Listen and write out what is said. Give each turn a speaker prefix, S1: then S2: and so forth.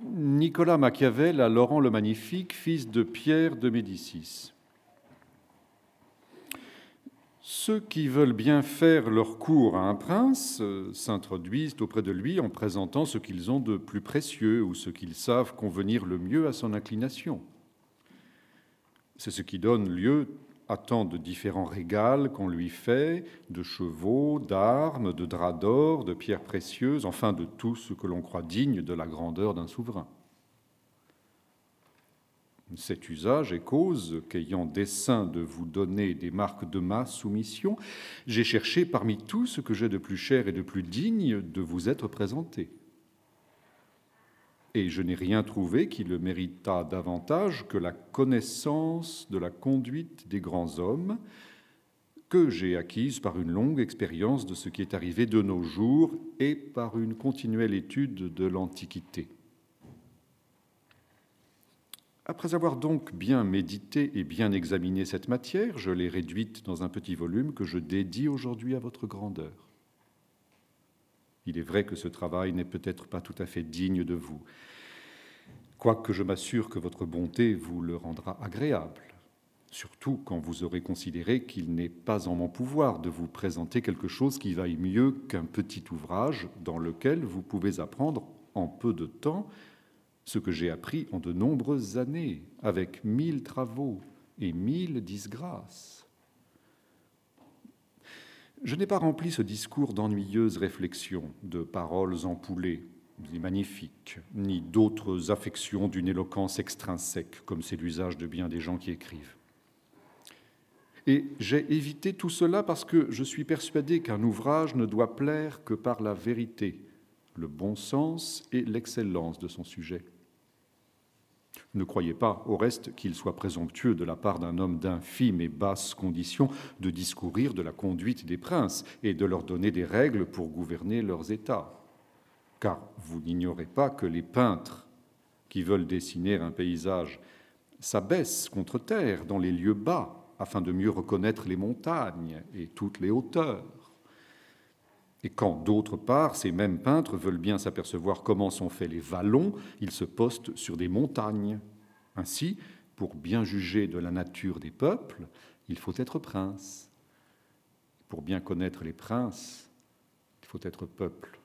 S1: Nicolas Machiavel à Laurent le Magnifique, fils de Pierre de Médicis. Ceux qui veulent bien faire leur cour à un prince euh, s'introduisent auprès de lui en présentant ce qu'ils ont de plus précieux ou ce qu'ils savent convenir le mieux à son inclination. C'est ce qui donne lieu à tant de différents régals qu'on lui fait, de chevaux, d'armes, de draps d'or, de pierres précieuses, enfin de tout ce que l'on croit digne de la grandeur d'un souverain. Cet usage est cause qu'ayant dessein de vous donner des marques de ma soumission, j'ai cherché parmi tout ce que j'ai de plus cher et de plus digne de vous être présenté. Et je n'ai rien trouvé qui le méritât davantage que la connaissance de la conduite des grands hommes, que j'ai acquise par une longue expérience de ce qui est arrivé de nos jours et par une continuelle étude de l'Antiquité. Après avoir donc bien médité et bien examiné cette matière, je l'ai réduite dans un petit volume que je dédie aujourd'hui à votre grandeur. Il est vrai que ce travail n'est peut-être pas tout à fait digne de vous, quoique je m'assure que votre bonté vous le rendra agréable, surtout quand vous aurez considéré qu'il n'est pas en mon pouvoir de vous présenter quelque chose qui vaille mieux qu'un petit ouvrage dans lequel vous pouvez apprendre en peu de temps ce que j'ai appris en de nombreuses années, avec mille travaux et mille disgrâces. Je n'ai pas rempli ce discours d'ennuyeuses réflexions, de paroles empoulées et magnifiques, ni d'autres affections d'une éloquence extrinsèque, comme c'est l'usage de bien des gens qui écrivent. Et j'ai évité tout cela parce que je suis persuadé qu'un ouvrage ne doit plaire que par la vérité, le bon sens et l'excellence de son sujet. Ne croyez pas, au reste, qu'il soit présomptueux de la part d'un homme d'infime et basse condition de discourir de la conduite des princes et de leur donner des règles pour gouverner leurs États. Car vous n'ignorez pas que les peintres qui veulent dessiner un paysage s'abaissent contre terre dans les lieux bas afin de mieux reconnaître les montagnes et toutes les hauteurs. Et quand, d'autre part, ces mêmes peintres veulent bien s'apercevoir comment sont faits les vallons, ils se postent sur des montagnes. Ainsi, pour bien juger de la nature des peuples, il faut être prince. Pour bien connaître les princes, il faut être peuple.